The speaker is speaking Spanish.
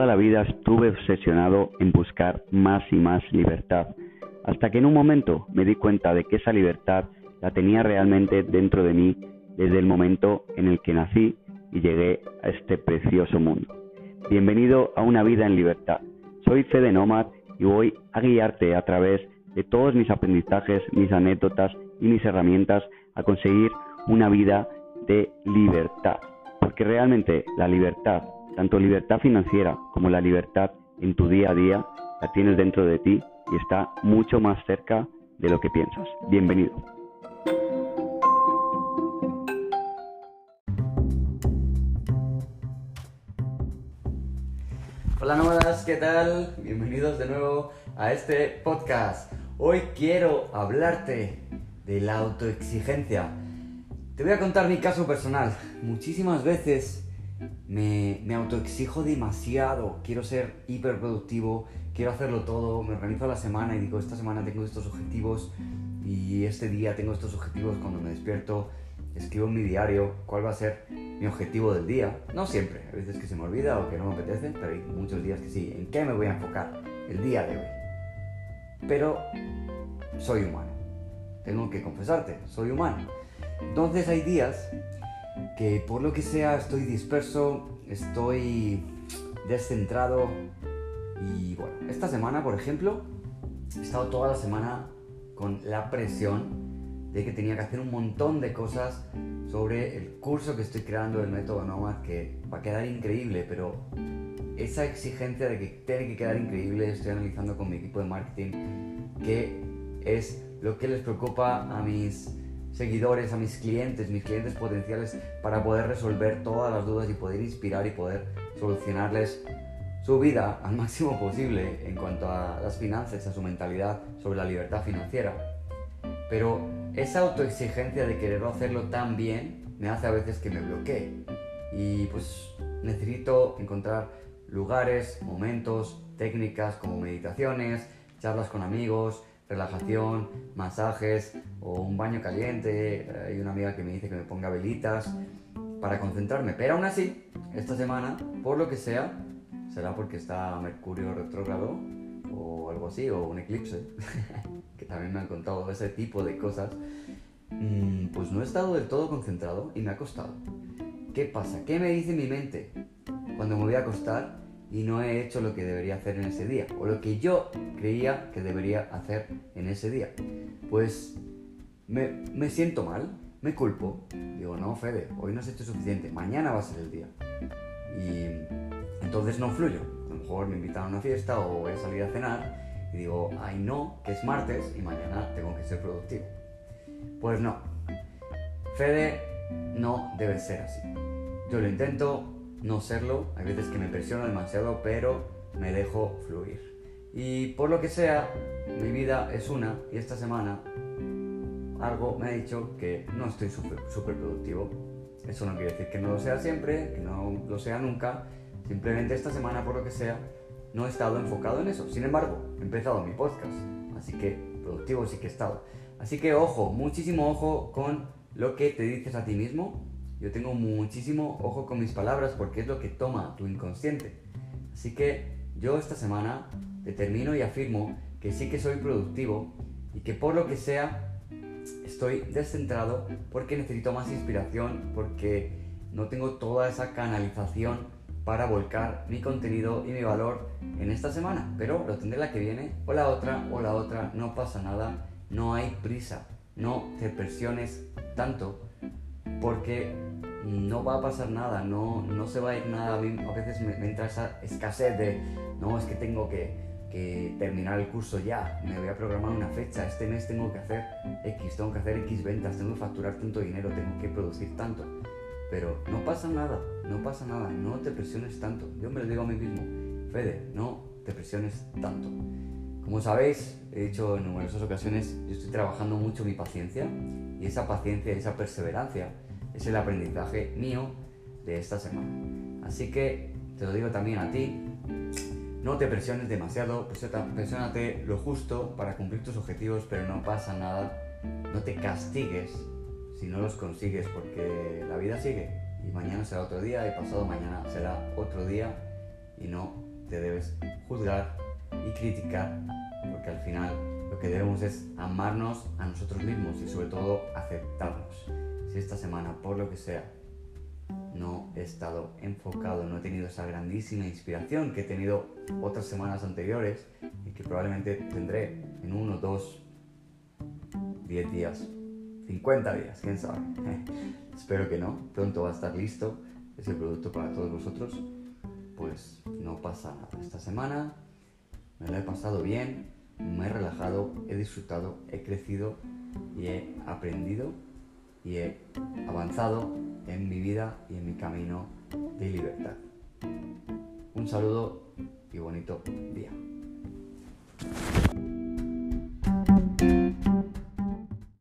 toda la vida estuve obsesionado en buscar más y más libertad, hasta que en un momento me di cuenta de que esa libertad la tenía realmente dentro de mí desde el momento en el que nací y llegué a este precioso mundo. Bienvenido a una vida en libertad. Soy Fede Nomad y voy a guiarte a través de todos mis aprendizajes, mis anécdotas y mis herramientas a conseguir una vida de libertad. Porque realmente la libertad, tanto libertad financiera como la libertad en tu día a día, la tienes dentro de ti y está mucho más cerca de lo que piensas. Bienvenido. Hola nómadas, ¿qué tal? Bienvenidos de nuevo a este podcast. Hoy quiero hablarte de la autoexigencia. Te voy a contar mi caso personal. Muchísimas veces me, me autoexijo demasiado. Quiero ser hiperproductivo, quiero hacerlo todo. Me organizo la semana y digo, esta semana tengo estos objetivos y este día tengo estos objetivos cuando me despierto escribo en mi diario cuál va a ser mi objetivo del día. No siempre, a veces que se me olvida o que no me apetece, pero hay muchos días que sí. ¿En qué me voy a enfocar el día de hoy? Pero soy humano. Tengo que confesarte, soy humano. Entonces hay días que por lo que sea estoy disperso, estoy descentrado. Y bueno, esta semana por ejemplo he estado toda la semana con la presión de que tenía que hacer un montón de cosas sobre el curso que estoy creando del método Nomad que va a quedar increíble, pero esa exigencia de que tiene que quedar increíble, estoy analizando con mi equipo de marketing qué es lo que les preocupa a mis seguidores, a mis clientes, mis clientes potenciales, para poder resolver todas las dudas y poder inspirar y poder solucionarles su vida al máximo posible en cuanto a las finanzas, a su mentalidad sobre la libertad financiera. Pero esa autoexigencia de querer hacerlo tan bien me hace a veces que me bloquee. Y pues necesito encontrar lugares, momentos, técnicas como meditaciones, charlas con amigos, relajación, masajes o un baño caliente. Hay una amiga que me dice que me ponga velitas para concentrarme. Pero aún así, esta semana, por lo que sea, será porque está Mercurio retrógrado o algo así, o un eclipse. que también me han contado ese tipo de cosas, mm, pues no he estado del todo concentrado y me ha costado. ¿Qué pasa? ¿Qué me dice mi mente cuando me voy a acostar y no he hecho lo que debería hacer en ese día? O lo que yo creía que debería hacer en ese día. Pues me, me siento mal, me culpo. Digo, no, Fede, hoy no has hecho suficiente, mañana va a ser el día. Y entonces no fluyo. A lo mejor me invitan a una fiesta o voy a salir a cenar y digo, ay no, que es martes y mañana tengo que ser productivo. Pues no. Fede no debe ser así. Yo lo intento no serlo, hay veces que me presiono demasiado, pero me dejo fluir. Y por lo que sea, mi vida es una y esta semana algo me ha dicho que no estoy súper productivo. Eso no quiere decir que no lo sea siempre, que no lo sea nunca. Simplemente esta semana, por lo que sea, no he estado enfocado en eso. Sin embargo, he empezado mi podcast, así que productivo sí que he estado. Así que ojo, muchísimo ojo con lo que te dices a ti mismo. Yo tengo muchísimo ojo con mis palabras porque es lo que toma tu inconsciente. Así que yo esta semana determino y afirmo que sí que soy productivo y que por lo que sea estoy descentrado porque necesito más inspiración, porque no tengo toda esa canalización para volcar mi contenido y mi valor en esta semana, pero lo tendré la que viene o la otra o la otra, no pasa nada, no hay prisa, no te presiones tanto porque no va a pasar nada, no, no se va a ir nada, a, a veces me, entra esa escasez de, no, es que tengo que, que terminar el curso ya, me voy a programar una fecha, este mes tengo que hacer X, tengo que hacer X ventas, tengo que facturar tanto dinero, tengo que producir tanto pero no pasa nada, no pasa nada, no te presiones tanto. Yo me lo digo a mí mismo, Fede, no te presiones tanto. Como sabéis, he dicho en numerosas ocasiones, yo estoy trabajando mucho mi paciencia y esa paciencia, esa perseverancia es el aprendizaje mío de esta semana. Así que te lo digo también a ti, no te presiones demasiado, presiónate lo justo para cumplir tus objetivos, pero no pasa nada, no te castigues si no los consigues, porque la vida sigue y mañana será otro día y pasado mañana será otro día y no te debes juzgar y criticar, porque al final lo que debemos es amarnos a nosotros mismos y sobre todo aceptarnos. Si esta semana, por lo que sea, no he estado enfocado, no he tenido esa grandísima inspiración que he tenido otras semanas anteriores y que probablemente tendré en uno, dos, diez días, 50 días, quién sabe. Espero que no, pronto va a estar listo ese producto para todos vosotros. Pues no pasa nada. Esta semana me lo he pasado bien, me he relajado, he disfrutado, he crecido y he aprendido y he avanzado en mi vida y en mi camino de libertad. Un saludo y bonito día.